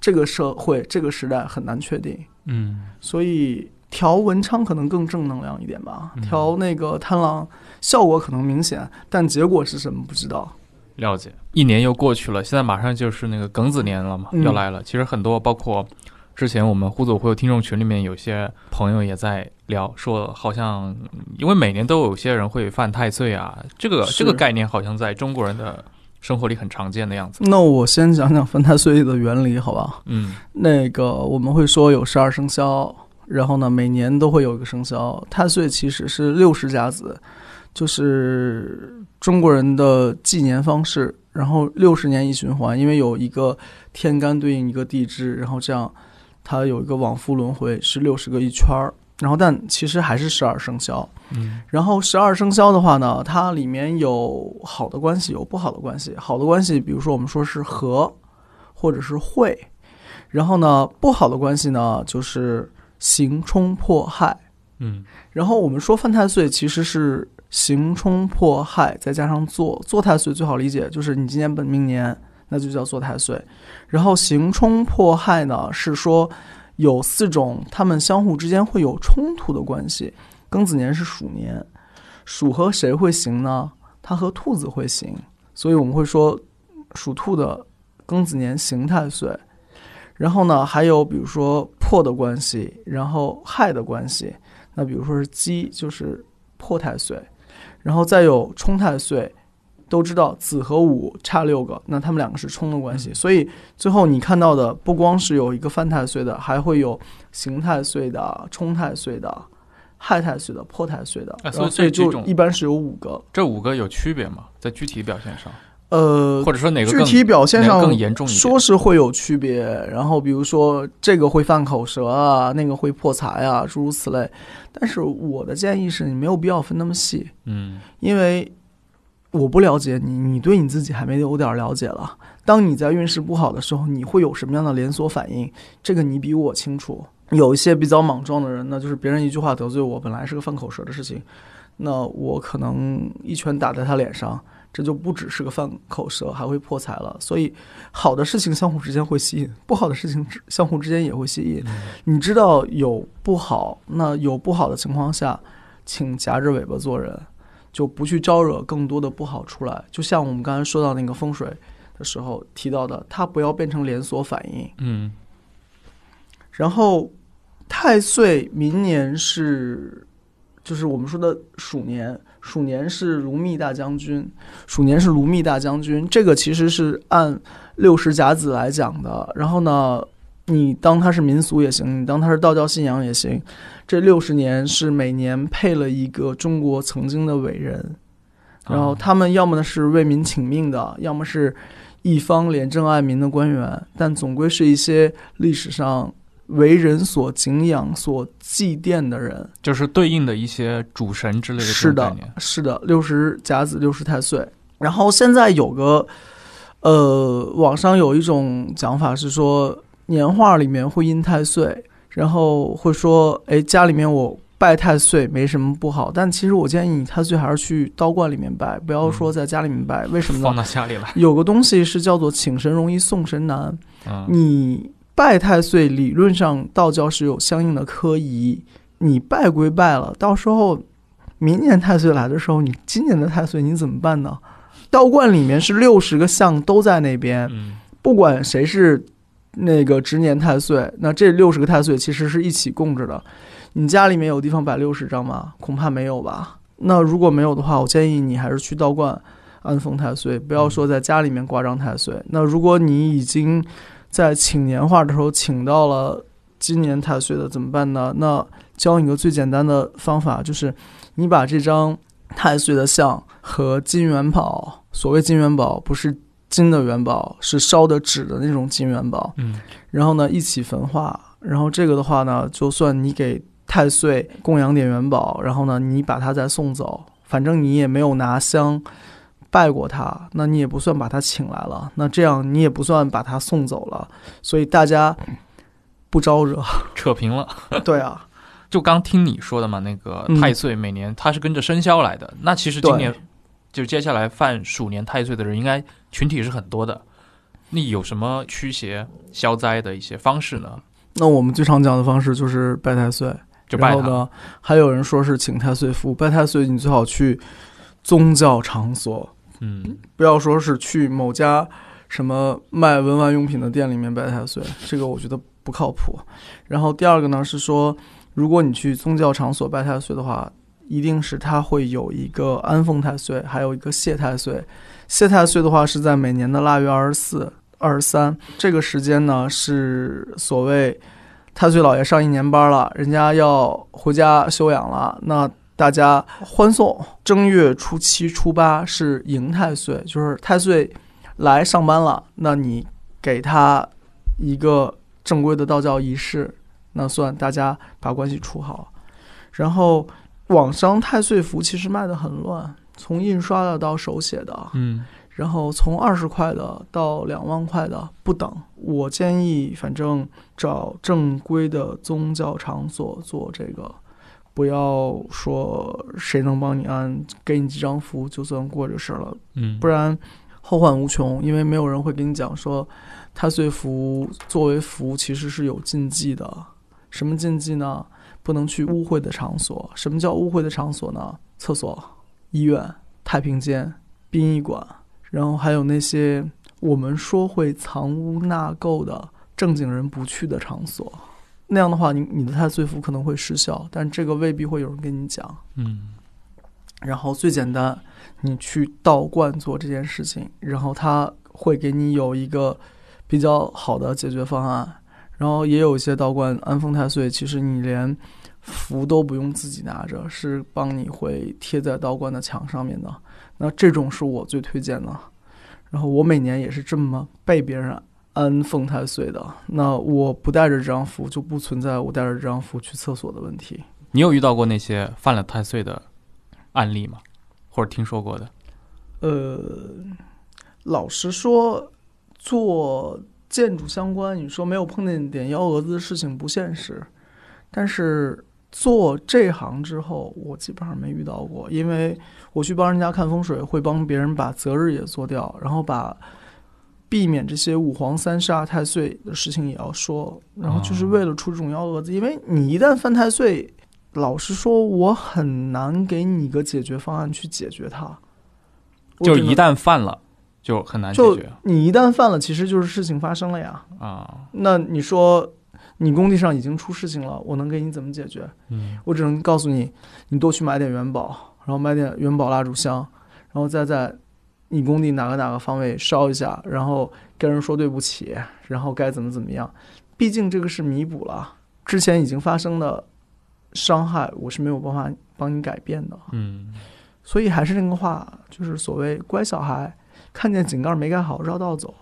这个社会这个时代很难确定。嗯所以调文昌可能更正能量一点吧嗯，调那个贪狼效果可能明显，但结果是什么不知道。了解。一年又过去了，现在马上就是那个庚子年了嘛，嗯要来了。其实很多包括之前我们互走会有听众群里面有些朋友也在聊，说好像因为每年都有些人会犯太岁啊，这个这个概念好像在中国人的生活里很常见的样子。那我先讲讲分太岁的原理，好吧？嗯那个我们会说有十二生肖，然后呢，每年都会有一个生肖。太岁其实是六十甲子，就是中国人的纪年方式。然后六十年一循环，因为有一个天干对应一个地支，然后这样它有一个往复轮回，是六十个一圈儿。然后但其实还是十二生肖。嗯然后十二生肖的话呢，它里面有好的关系，有不好的关系。好的关系，比如说我们说是和，或者是会。然后呢，不好的关系呢，就是刑冲破害。嗯然后我们说犯太岁其实是刑冲破害，再加上坐坐太岁，最好理解就是你今年本命年，那就叫坐太岁。然后刑冲破害呢，是说有四种，他们相互之间会有冲突的关系。庚子年是鼠年，鼠和谁会行呢？它和兔子会行，所以我们会说属兔的庚子年刑太岁。然后呢，还有比如说破的关系，然后害的关系。那比如说是鸡，就是破太岁，然后再有冲太岁，都知道子和午差六个，那他们两个是冲的关系，嗯所以最后你看到的不光是有一个犯太岁的，还会有刑太岁的、冲太岁的、害太岁的、破太岁的，所以就一般是有五个。这五个有区别吗？在具体表现上，呃，或者说哪个具体表现上更严重一点？说是会有区别，然后比如说这个会犯口舌啊，那个会破财啊，诸如此类。但是我的建议是你没有必要分那么细，嗯因为我不了解你，你对你自己还没有点了解了。当你在运势不好的时候，你会有什么样的连锁反应？这个你比我清楚。有一些比较莽撞的人，呢就是别人一句话得罪我，本来是个犯口舌的事情，那我可能一拳打在他脸上，这就不只是个犯口舌，还会破财了。所以，好的事情相互之间会吸引，不好的事情相互之间也会吸引。你知道有不好，那有不好的情况下，请夹着尾巴做人，就不去招惹更多的不好出来。就像我们刚才说到那个风水的时候提到的，它不要变成连锁反应。嗯然后太岁明年是，就是我们说的鼠年，鼠年是如密大将军，鼠年是卢密大将军，这个其实是按六十甲子来讲的。然后呢，你当它是民俗也行，你当它是道教信仰也行。这六十年是每年配了一个中国曾经的伟人，然后啊他们要么呢是为民请命的，要么是一方廉政爱民的官员，但总归是一些历史上为人所敬仰、所祭奠的人。就是对应的一些主神之类的这是的是的，六十甲子，六十太岁。然后现在有个，呃，网上有一种讲法是说，年画里面会印太岁，然后会说，哎，家里面我拜太岁没什么不好，但其实我建议你太岁还是去道观里面拜，不要说在家里面拜。为什么呢放呢？到家里来，有个东西是叫做请神容易送神难，嗯，你拜太岁，理论上道教是有相应的科仪，你拜归拜了，到时候明年太岁来的时候，你今年的太岁你怎么办呢？道观里面是六十个像都在那边，嗯不管谁是那个值年太岁，那这六十个太岁其实是一起供着的。你家里面有地方摆六十张吗？恐怕没有吧。那如果没有的话，我建议你还是去道观安奉太岁，不要说在家里面挂张太岁。那如果你已经在请年画的时候请到了今年太岁的，怎么办呢？那教你个最简单的方法，就是你把这张太岁的像和金元宝，所谓金元宝不是金的元宝，是烧的纸的那种金元宝，嗯然后呢一起焚化，然后这个的话呢，就算你给太岁供养点元宝，然后呢你把它再送走，反正你也没有拿香拜过他，那你也不算把他请来了，那这样你也不算把他送走了，所以大家不招惹。扯平了。对啊，就刚听你说的嘛，那个嗯太岁每年他是跟着生肖来的，那其实今年就接下来犯鼠年太岁的人，应该群体是很多的。那有什么驱邪消灾的一些方式呢？那我们最常讲的方式就是拜太岁，就拜他。然后呢，还有人说是请太岁符。拜太岁，你最好去宗教场所，嗯不要说是去某家什么卖文玩用品的店里面拜太岁，这个我觉得不靠谱。然后第二个呢是说，如果你去宗教场所拜太岁的话，一定是他会有一个安奉太岁，还有一个谢太岁。谢太岁的话是在每年的腊月二十四、二十三这个时间呢，是所谓太岁老爷上一年班了，人家要回家休养了，那大家欢送。正月初七、初八是迎太岁，就是太岁来上班了，那你给他一个正规的道教仪式，那算大家把关系处好。然后网上太岁符其实卖的很乱，从印刷的到手写的，嗯然后从二十块的到两万块的不等。我建议，反正找正规的宗教场所做这个，不要说谁能帮你安，给你几张符就算过这事儿了，嗯，不然后患无穷。因为没有人会跟你讲说，太岁符作为符其实是有禁忌的。什么禁忌呢？不能去污秽的场所。什么叫污秽的场所呢？厕所、医院、太平间、殡仪馆，然后还有那些我们说会藏污纳垢的正经人不去的场所。那样的话，你你的太岁符可能会失效，但这个未必会有人跟你讲。嗯然后最简单，你去道观做这件事情，然后他会给你有一个比较好的解决方案。然后也有一些道观安奉太岁，其实你连符都不用自己拿着，是帮你会贴在道观的墙上面的。那这种是我最推荐的。然后我每年也是这么被别人安奉太岁的。那我不带着这张符，就不存在我带着这张符去厕所的问题。你有遇到过那些犯了太岁的案例吗？或者听说过的？呃，老实说，做建筑相关，你说没有碰见点幺蛾子的事情不现实。但是做这行之后，我基本上没遇到过，因为我去帮人家看风水，会帮别人把择日也做掉，然后把避免这些五黄三煞太岁的事情也要说，然后就是为了出这种幺蛾子，因为你一旦犯太岁，老实说，我很难给你一个解决方案去解决它。就一旦犯了，就很难解决你一旦犯了，其实就是事情发生了呀。啊。那你说你工地上已经出事情了，我能给你怎么解决？嗯我只能告诉你，你多去买点元宝，然后买点元宝蜡烛香，然后再在你工地哪个哪个方位烧一下，然后跟人说对不起，然后该怎么怎么样。毕竟这个是弥补了之前已经发生的伤害，我是没有办法帮你改变的。嗯所以还是那个话，就是所谓乖小孩，看见井盖没盖好绕道走，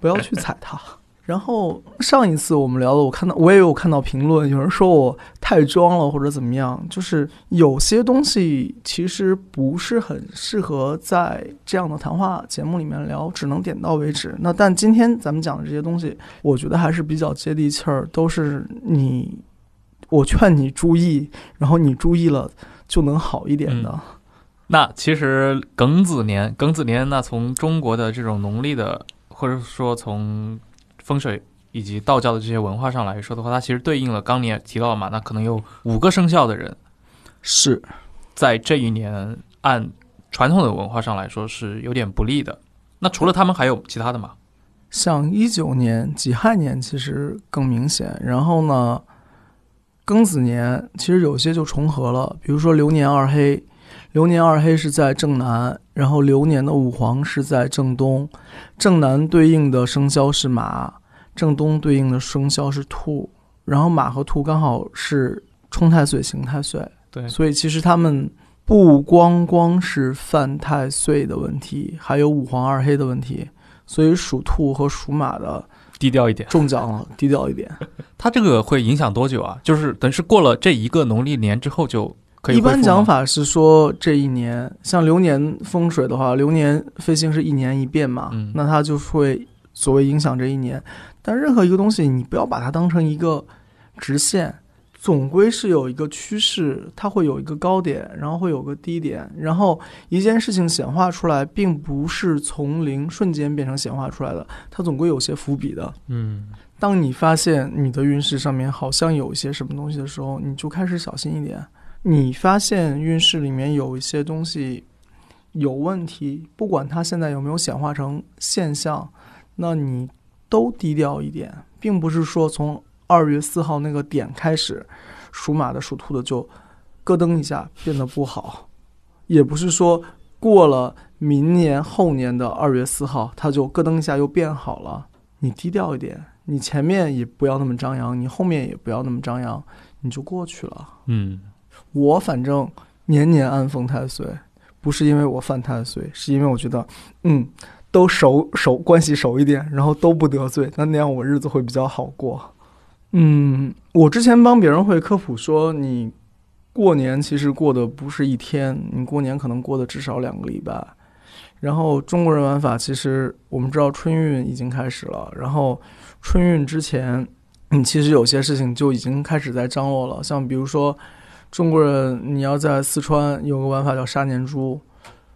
不要去踩它。然后上一次我们聊的，我看到我也有看到评论，有人说我太装了或者怎么样，就是有些东西其实不是很适合在这样的谈话节目里面聊，只能点到为止。那但今天咱们讲的这些东西，我觉得还是比较接地气儿，都是你，我劝你注意，然后你注意了就能好一点的。那其实庚子年，庚子年，那从中国的这种农历的，或者说从风水以及道教的这些文化上来说的话，它其实对应了刚你也提到了嘛，那可能有五个生肖的人是，在这一年按传统的文化上来说是有点不利的。那除了他们还有其他的吗？像一九年己亥年其实更明显，然后呢，庚子年其实有些就重合了，比如说流年二黑，流年二黑是在正南，然后流年的五黄是在正东，正南对应的生肖是马，正东对应的生肖是兔，然后马和兔刚好是冲太岁刑太岁，对，所以其实他们不光光是犯太岁的问题，还有五黄二黑的问题。所以属兔和属马的低调一点。中奖了，低调一点。它这个会影响多久啊？就是等于是过了这一个农历年之后就可以一般讲法是说，这一年像流年风水的话，流年飞星是一年一变嘛，嗯那它就会所谓影响这一年。但任何一个东西，你不要把它当成一个直线，总归是有一个趋势，它会有一个高点，然后会有个低点，然后一件事情显化出来，并不是从零瞬间变成显化出来的，它总归有些伏笔的。嗯当你发现你的运势上面好像有一些什么东西的时候，你就开始小心一点。你发现运势里面有一些东西有问题，不管它现在有没有显化成现象，那你都低调一点，并不是说从二月四号那个点开始，属马的、属兔的就咯噔一下变得不好，也不是说过了明年后年的二月四号，它就咯噔一下又变好了。你低调一点，你前面也不要那么张扬，你后面也不要那么张扬，你就过去了。嗯我反正年年安逢太岁，不是因为我犯太岁，是因为我觉得，嗯，都熟熟关系熟一点，然后都不得罪，那那样我日子会比较好过。嗯，我之前帮别人会科普说，你过年其实过的不是一天，你过年可能过的至少两个礼拜。然后中国人玩法，其实我们知道春运已经开始了，然后春运之前，你，其实有些事情就已经开始在张罗了，像比如说。中国人，你要在四川有个玩法叫杀年猪，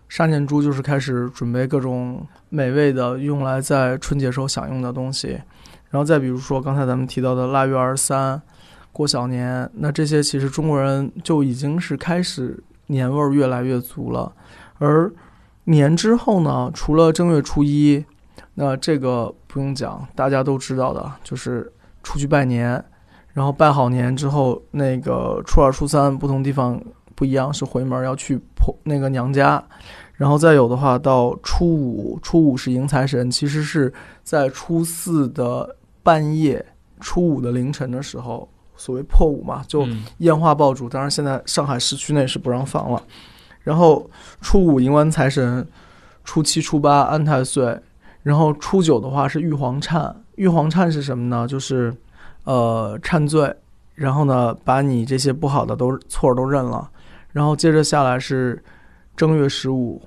杀年猪就是开始准备各种美味的用来在春节时候享用的东西，然后再比如说刚才咱们提到的腊月二十三过小年，那这些其实中国人就已经是开始年味儿越来越足了。而年之后呢，除了正月初一，那这个不用讲，大家都知道的，就是出去拜年。然后拜好年之后，那个初二、初三不同地方不一样，是回门要去婆那个娘家，然后再有的话到初五，初五是迎财神，其实是在初四的半夜，初五的凌晨的时候，所谓破五嘛，就烟花爆竹。当然现在上海市区内是不让放了。然后初五迎完财神，初七、初八安太岁，然后初九的话是玉皇忏。玉皇忏是什么呢？就是呃，忏罪，然后呢，把你这些不好的都错都认了，然后接着下来是正月十五，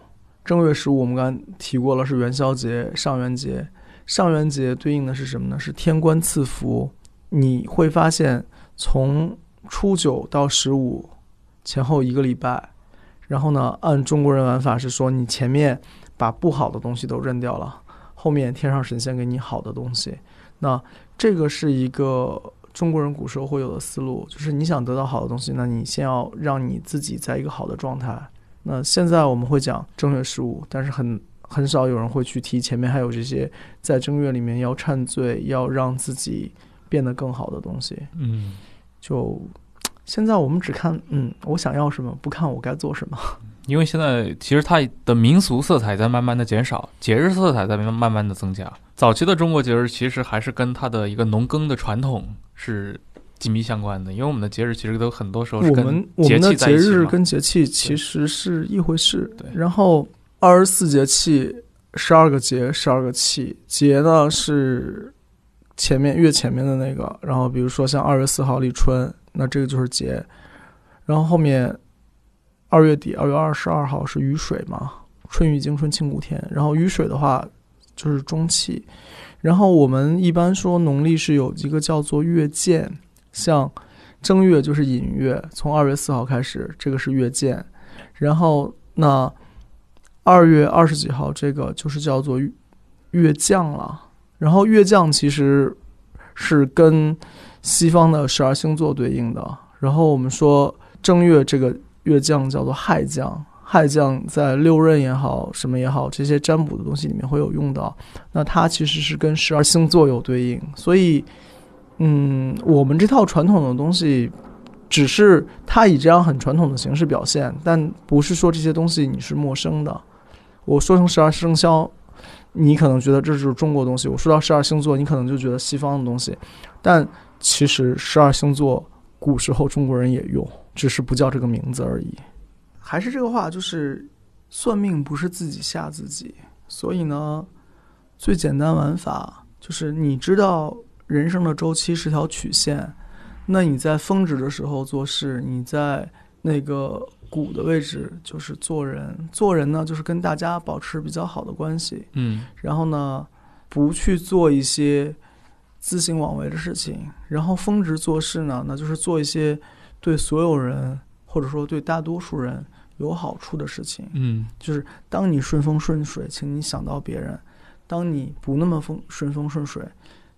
正月十五我们刚才提过了，是元宵节、上元节。上元节对应的是什么呢？是天官赐福。你会发现，从初九到十五前后一个礼拜，然后呢，按中国人玩法是说，你前面把不好的东西都认掉了，后面天上神仙给你好的东西。那这个是一个中国人古时候会有的思路，就是你想得到好的东西，那你先要让你自己在一个好的状态。那现在我们会讲正月十五，但是很很少有人会去提前面还有这些在正月里面要忏罪，要让自己变得更好的东西。嗯，就现在我们只看嗯我想要什么，不看我该做什么。因为现在其实它的民俗色彩在慢慢的减少，节日色彩在慢慢的增加。早期的中国节日其实还是跟它的一个农耕的传统是紧密相关的，因为我们的节日其实都很多时候是我跟们我们的节日跟节气其实是一回事。对然后二十四节气，十二个节，十二个气。节呢是前面越前面的那个，然后比如说像二月四号立春，那这个就是节。然后后面二月底，二月二十二号是雨水嘛，春雨惊春清谷天。然后雨水的话就是中气。然后我们一般说农历是有一个叫做月见，像正月就是寅月，从二月四号开始，这个是月见。然后那二月二十几号这个就是叫做月降了。然后月降其实是跟西方的十二星座对应的。然后我们说正月这个月将叫做亥将，亥将在六壬也好，什么也好，这些占卜的东西里面会有用到。那它其实是跟十二星座有对应，所以，嗯，我们这套传统的东西，只是它以这样很传统的形式表现，但不是说这些东西你是陌生的。我说成十二生肖，你可能觉得这是中国东西；我说到十二星座，你可能就觉得西方的东西。但其实十二星座古时候中国人也用，只是不叫这个名字而已。还是这个话，就是算命不是自己吓自己，所以呢，最简单玩法就是你知道人生的周期是条曲线，那你在峰值的时候做事，你在那个谷的位置就是做人，做人呢就是跟大家保持比较好的关系，嗯。然后呢不去做一些自行妄为的事情，然后峰值做事呢，那就是做一些对所有人或者说对大多数人有好处的事情。嗯就是当你顺风顺水，请你想到别人；当你不那么风顺风顺水，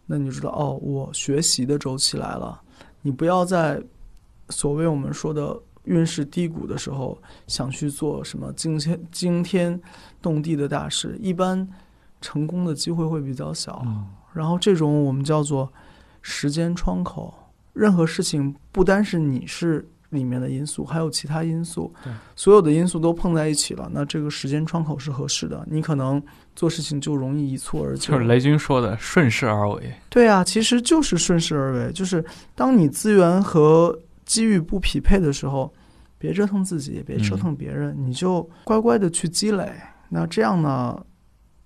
那你就知道哦，我学习的周期来了。你不要在所谓我们说的运势低谷的时候想去做什么惊天惊天动地的大事，一般成功的机会会比较小。嗯然后这种我们叫做时间窗口，任何事情不单是你是里面的因素，还有其他因素，所有的因素都碰在一起了，那这个时间窗口是合适的，你可能做事情就容易一蹴而就。就是雷军说的顺势而为。对啊，其实就是顺势而为，就是当你资源和机遇不匹配的时候，别折腾自己，也别折腾别人，你就乖乖的去积累。那这样呢，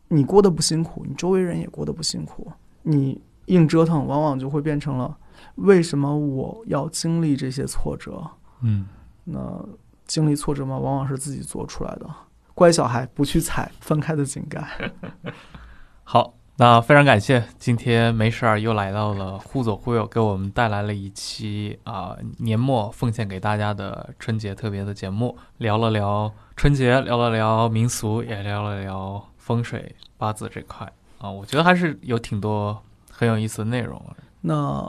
你过得不辛苦，你周围人也过得不辛苦。你硬折腾，往往就会变成了为什么我要经历这些挫折？嗯，那经历挫折嘛，往往是自己做出来的。乖小孩，不去踩分开的井盖。好，那非常感谢，今天没事儿又来到了忽左忽右，给我们带来了一期啊、年末奉献给大家的春节特别的节目，聊了聊春节，聊了聊民俗，也聊了聊风水八字这块啊，我觉得还是有挺多很有意思的内容。那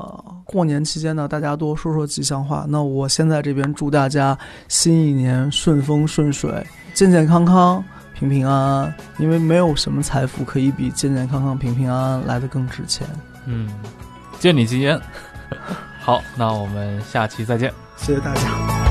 过年期间呢，大家多说说吉祥话。那我先在这边祝大家新一年顺风顺水，健健康康，平平安安。因为没有什么财富可以比健健康康、平平安安来的更值钱。嗯，借你吉言。好，那我们下期再见。谢谢大家。